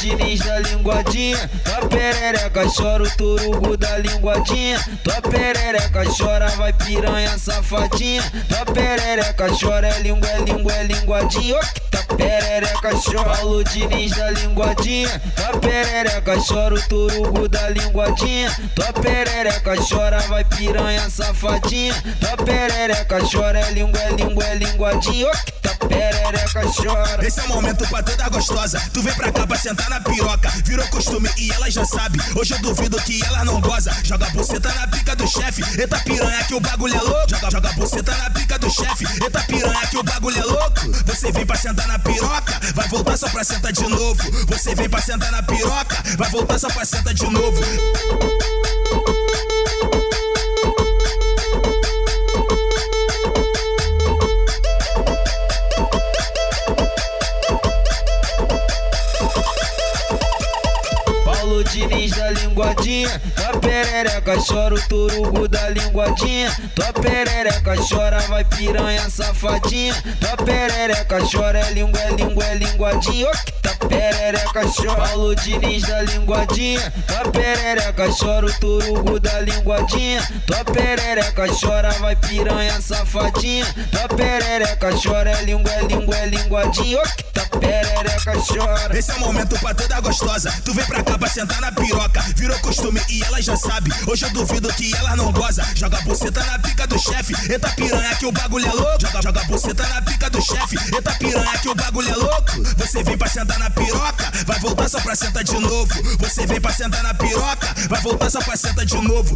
Diniz da linguadinha, tua perereca chora o turugo da linguadinha. Tua perereca chora, vai piranha safadinha. Tua perereca chora, é língua, é língua, é linguadinha. Tua perereca chora. Paulo Diniz da linguadinha, tua perereca chora o turugo da linguadinha. Tua perereca chora, vai piranha safadinha. Tua perereca chora, é língua, é língua, é linguadinha. Perereca chora. Esse é o momento pra toda gostosa. Tu vem pra cá pra sentar na piroca. Virou costume e ela já sabe. Hoje eu duvido que ela não goza. Joga buceta na pica do chefe. Eita piranha que o bagulho é louco. Joga, joga buceta na pica do chefe. Eita piranha que o bagulho é louco. Você vem pra sentar na piroca. Vai voltar só pra sentar de novo. Você vem pra sentar na piroca. Vai voltar só pra sentar de novo. Diniz da linguadinha, tua perereca chora o turugo da linguadinha. Tua perereca chora, vai piranha safadinha. Tua perereca chora, é língua, é língua, é linguadinha. Oh, tua perereca chora. Paulo Diniz da linguadinha, tua perereca chora o turugo da linguadinha. Tua perereca chora, vai piranha safadinha. Tua perereca chora, é língua, é língua, é linguadinha. Oh, tua perereca chora. Esse é o momento pra toda gostosa. Tu vem pra cá pra sentar na piroca. Virou costume e ela já sabe. Hoje eu duvido que ela não goza. Joga buceta na pica do chefe. Eita piranha que o bagulho é louco. Joga, joga buceta na pica do chefe. Eita piranha que o bagulho é louco. Você vem pra sentar na piroca. Vai voltar só pra sentar de novo. Você vem pra sentar na piroca. Vai voltar só pra sentar de novo.